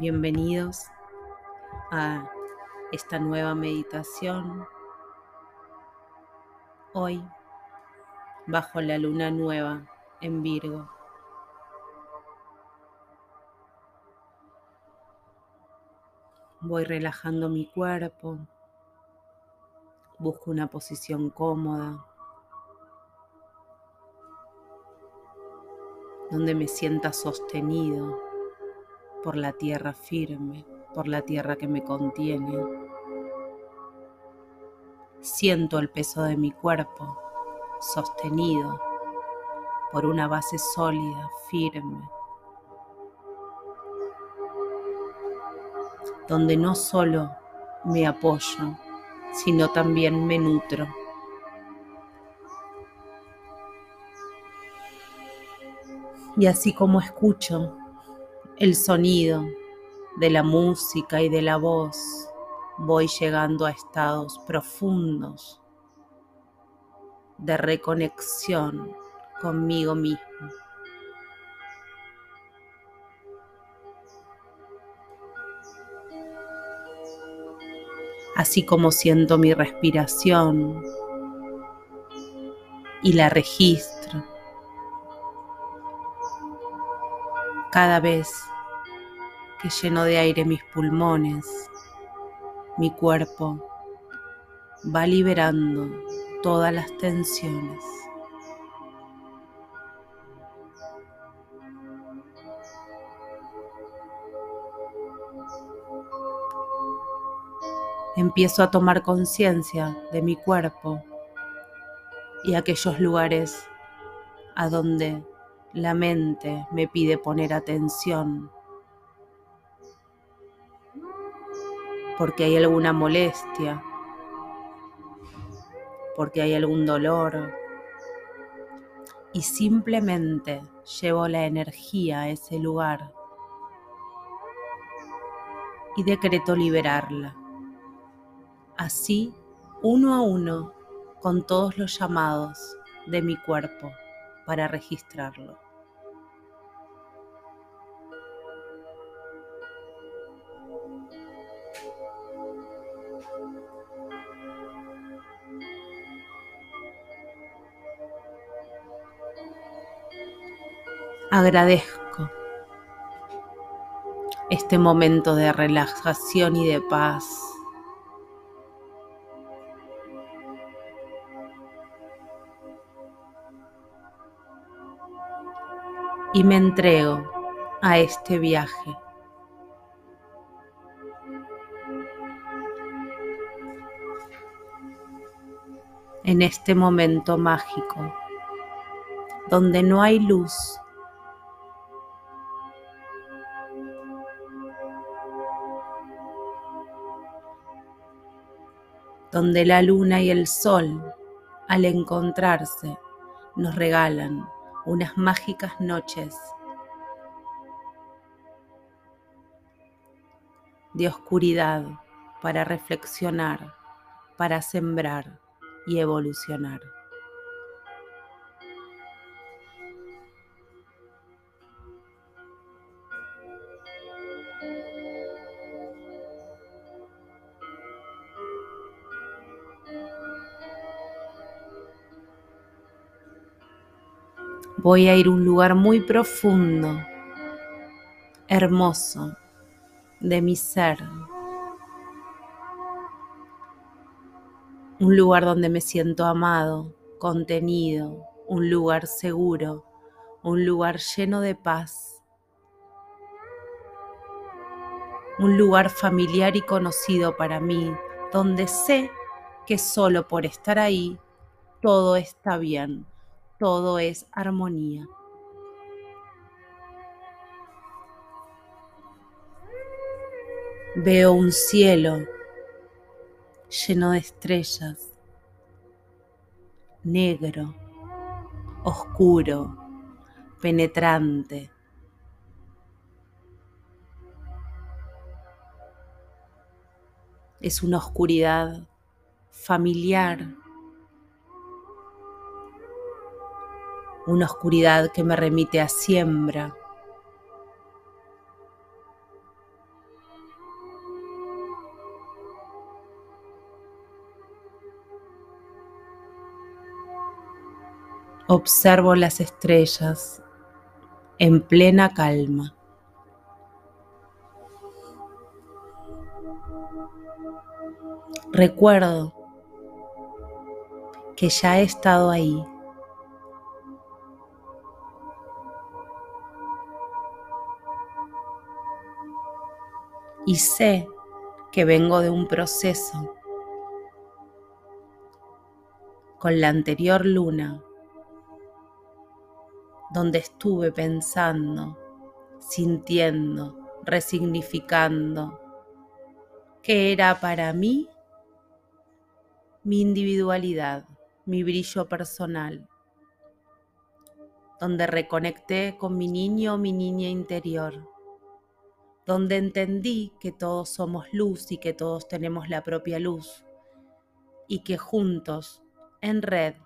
Bienvenidos a esta nueva meditación. Hoy, bajo la luna nueva en Virgo. Voy relajando mi cuerpo. Busco una posición cómoda. Donde me sienta sostenido por la tierra firme, por la tierra que me contiene. Siento el peso de mi cuerpo sostenido por una base sólida, firme, donde no solo me apoyo, sino también me nutro. Y así como escucho el sonido de la música y de la voz, voy llegando a estados profundos de reconexión conmigo mismo. Así como siento mi respiración y la registro cada vez que lleno de aire mis pulmones, mi cuerpo va liberando todas las tensiones. Empiezo a tomar conciencia de mi cuerpo y aquellos lugares a donde la mente me pide poner atención porque hay alguna molestia, porque hay algún dolor y simplemente llevo la energía a ese lugar y decreto liberarla. Así, uno a uno, con todos los llamados de mi cuerpo para registrarlo. Agradezco este momento de relajación y de paz. y me entrego a este viaje. En este momento mágico, donde no hay luz, donde la luna y el sol, al encontrarse, nos regalan unas mágicas noches de oscuridad para reflexionar, para sembrar y evolucionar. Voy a ir a un lugar muy profundo, hermoso, de mi ser. Un lugar donde me siento amado, contenido, un lugar seguro, un lugar lleno de paz. Un lugar familiar y conocido para mí, donde sé que solo por estar ahí todo está bien todo es armonía. Veo un cielo lleno de estrellas, negro, oscuro, penetrante. Es una oscuridad familiar una oscuridad que me remite a siembra. Observo las estrellas en plena calma. Recuerdo que ya he estado ahí Y sé que vengo de un proceso. Con la anterior luna donde estuve pensando, sintiendo, resignificando qué era para mí mi individualidad, mi brillo personal, donde reconecté con mi niño o mi niña interior, donde entendí que todos somos luz y que todos tenemos la propia luz y que juntos, en red,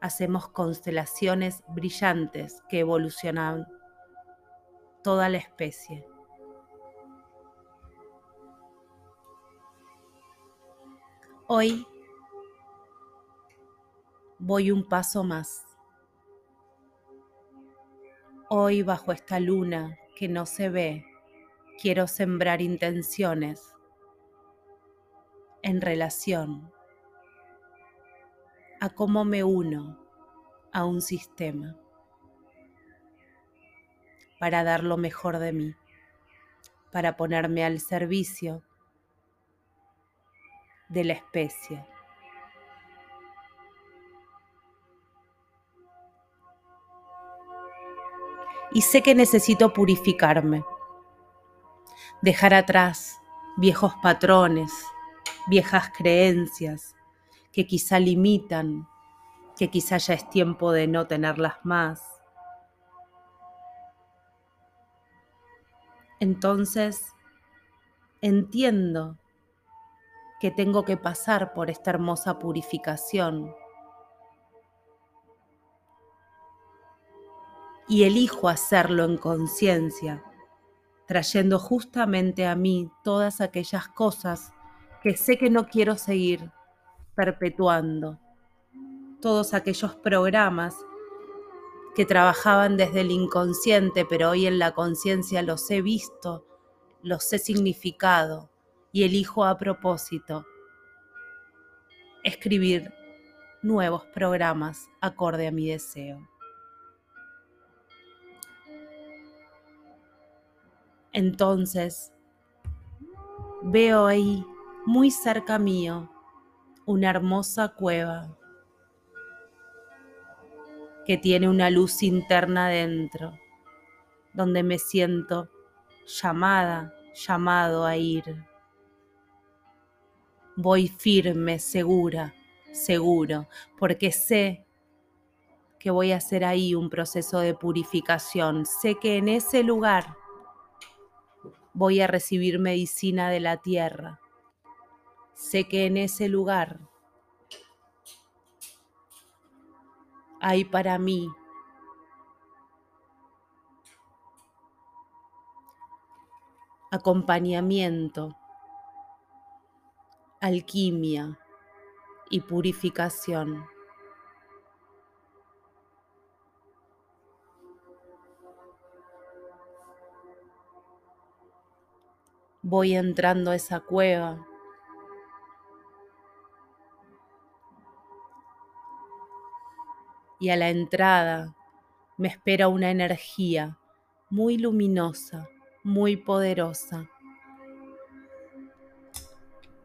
hacemos constelaciones brillantes que evolucionan toda la especie. Hoy voy un paso más. Hoy bajo esta luna que no se ve, quiero sembrar intenciones en relación a cómo me uno a un sistema para dar lo mejor de mí, para ponerme al servicio de la especie. Y sé que necesito purificarme, dejar atrás viejos patrones, viejas creencias, que quizá limitan, que quizá ya es tiempo de no tenerlas más. Entonces, entiendo que tengo que pasar por esta hermosa purificación. Y elijo hacerlo en conciencia, trayendo justamente a mí todas aquellas cosas que sé que no quiero seguir perpetuando todos aquellos programas que trabajaban desde el inconsciente, pero hoy en la conciencia los he visto, los he significado y elijo a propósito escribir nuevos programas acorde a mi deseo. Entonces, veo ahí, muy cerca mío, una hermosa cueva que tiene una luz interna dentro, donde me siento llamada, llamado a ir. Voy firme, segura, seguro, porque sé que voy a hacer ahí un proceso de purificación. Sé que en ese lugar voy a recibir medicina de la tierra sé que en ese lugar hay para mí acompañamiento, alquimia y purificación. Voy entrando a esa cueva y a la entrada me espera una energía muy luminosa, muy poderosa,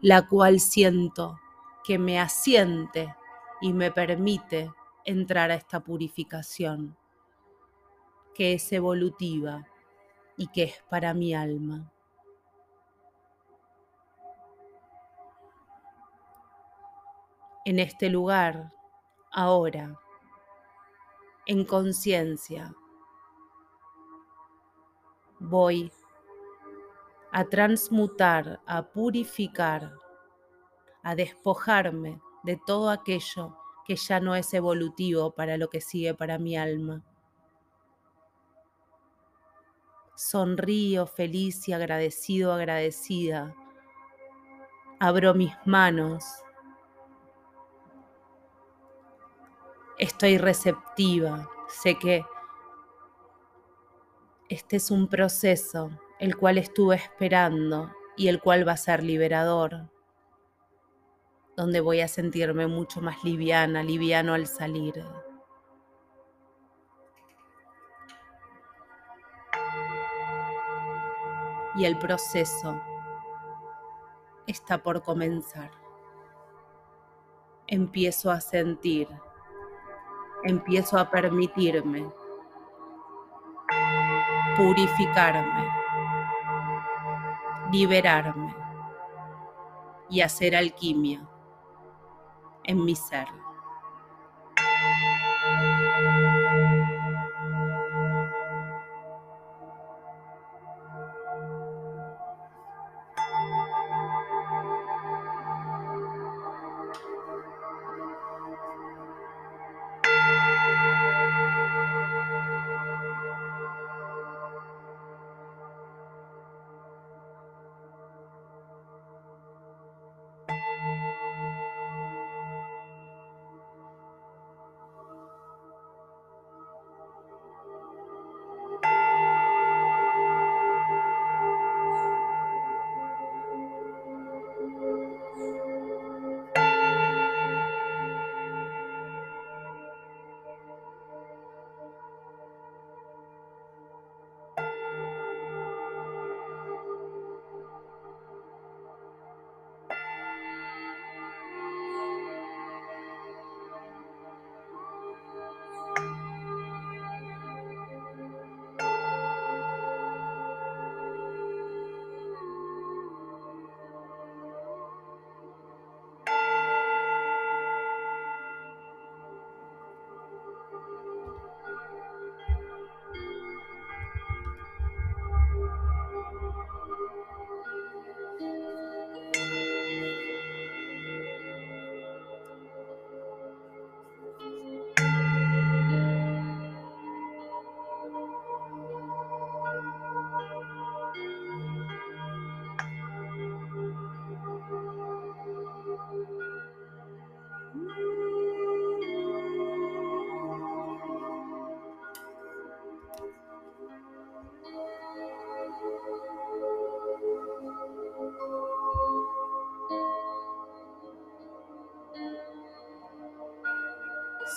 la cual siento que me asiente y me permite entrar a esta purificación, que es evolutiva y que es para mi alma. En este lugar, ahora, en conciencia. Voy a transmutar, a purificar, a despojarme de todo aquello que ya no es evolutivo para lo que sigue para mi alma. Sonrío feliz y agradecido, agradecida. Abro mis manos Estoy receptiva, sé que este es un proceso el cual estuve esperando y el cual va a ser liberador, donde voy a sentirme mucho más liviana, liviano al salir. Y el proceso está por comenzar. Empiezo a sentir, empiezo a permitirme purificarme, liberarme y hacer alquimia en mi ser.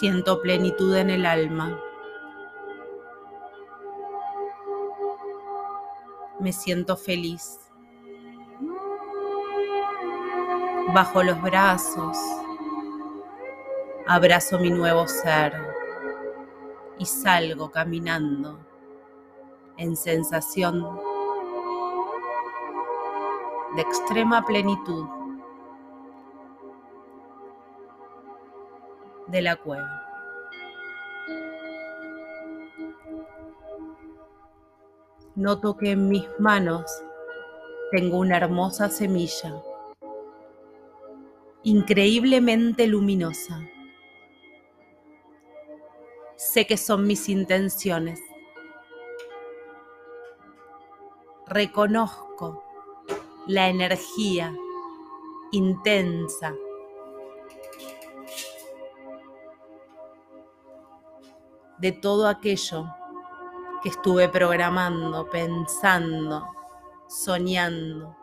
Siento plenitud en el alma. Me siento feliz. Bajo los brazos, abrazo mi nuevo ser y salgo caminando en sensación de extrema plenitud. De la cueva. Noto que en mis manos tengo una hermosa semilla, increíblemente luminosa. Sé que son mis intenciones. Reconozco la energía intensa de todo aquello que estuve programando, pensando, soñando.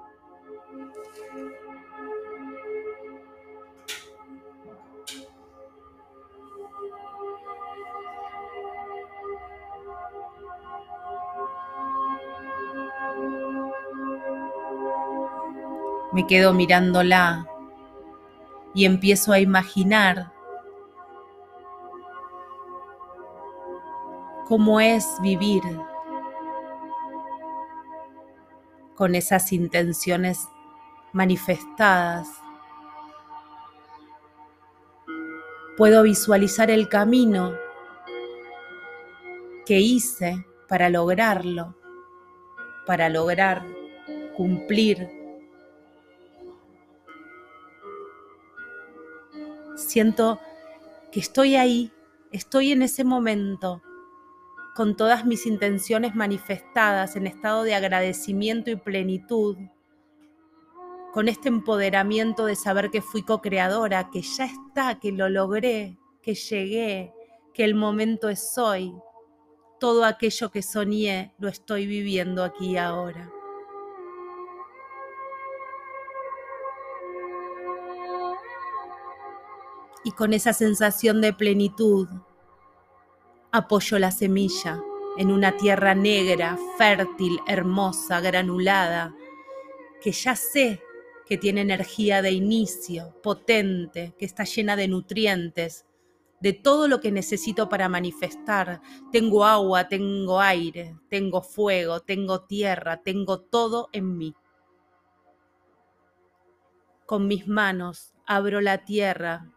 Me quedo mirándola y empiezo a imaginar cómo es vivir con esas intenciones manifestadas. Puedo visualizar el camino que hice para lograrlo, para lograr cumplir. Siento que estoy ahí, estoy en ese momento con todas mis intenciones manifestadas en estado de agradecimiento y plenitud, con este empoderamiento de saber que fui co-creadora, que ya está, que lo logré, que llegué, que el momento es hoy. Todo aquello que soñé lo estoy viviendo aquí y ahora. Y con esa sensación de plenitud, apoyo la semilla en una tierra negra, fértil, hermosa, granulada, que ya sé que tiene energía de inicio, potente, que está llena de nutrientes, de todo lo que necesito para manifestar. Tengo agua, tengo aire, tengo fuego, tengo tierra, tengo todo en mí. Con mis manos abro la tierra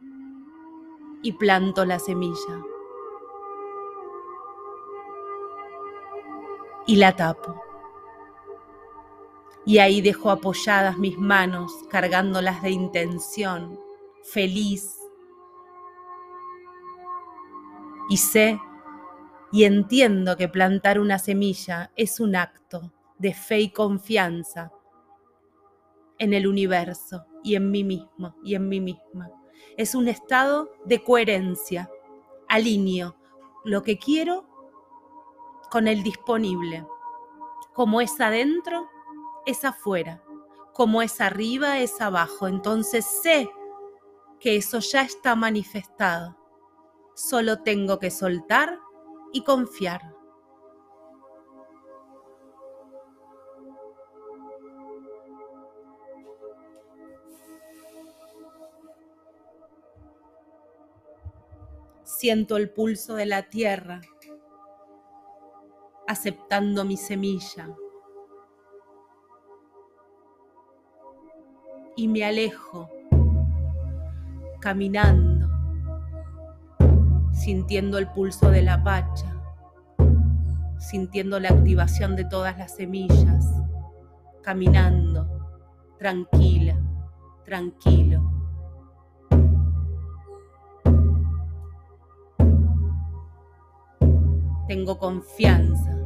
y planto la semilla. Y la tapo y ahí dejo apoyadas mis manos, cargándolas de intención, feliz. Y sé y entiendo que plantar una semilla es un acto de fe y confianza en el universo y en mí mismo y en mí misma. Es un estado de coherencia. Alineo lo que quiero con el disponible. Como es adentro, es afuera, como es arriba es abajo. Entonces sé que eso ya está manifestado. Solo tengo que soltar y confiar. Siento el pulso de la tierra, aceptando mi semilla. y me alejo caminando, sintiendo el pulso de la pacha, sintiendo la activación de todas las semillas, caminando, tranquila, tranquilo. Tengo confianza,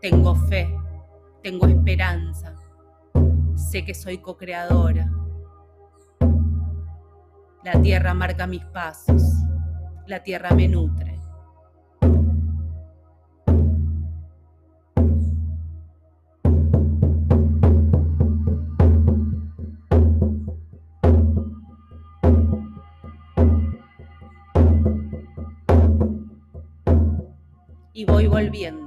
tengo fe, tengo esperanza sé que soy co-creadora. La tierra marca mis pasos, la tierra me nutre. Y voy volviendo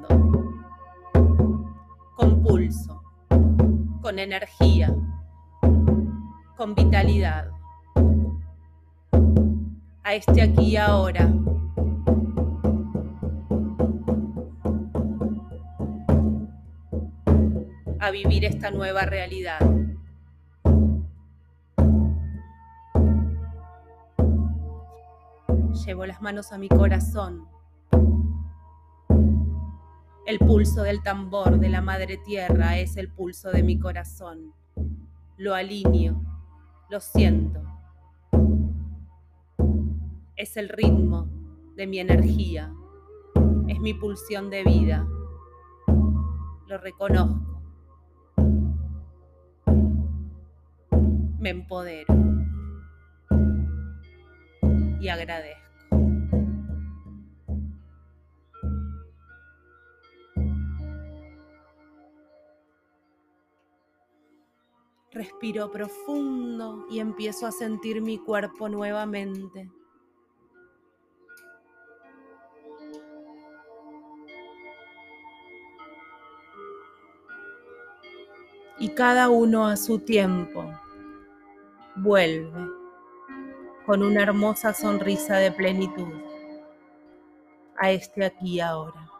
energía, con vitalidad. A este aquí y ahora. A vivir esta nueva realidad. Llevo las manos a mi corazón el pulso del tambor de la madre tierra es el pulso de mi corazón. Lo alineo, lo siento. Es el ritmo de mi energía, es mi pulsión de vida. Lo reconozco. Me empodero y agradezco. Respiro profundo y empiezo a sentir mi cuerpo nuevamente. Y cada uno a su tiempo vuelve con una hermosa sonrisa de plenitud a este aquí y ahora.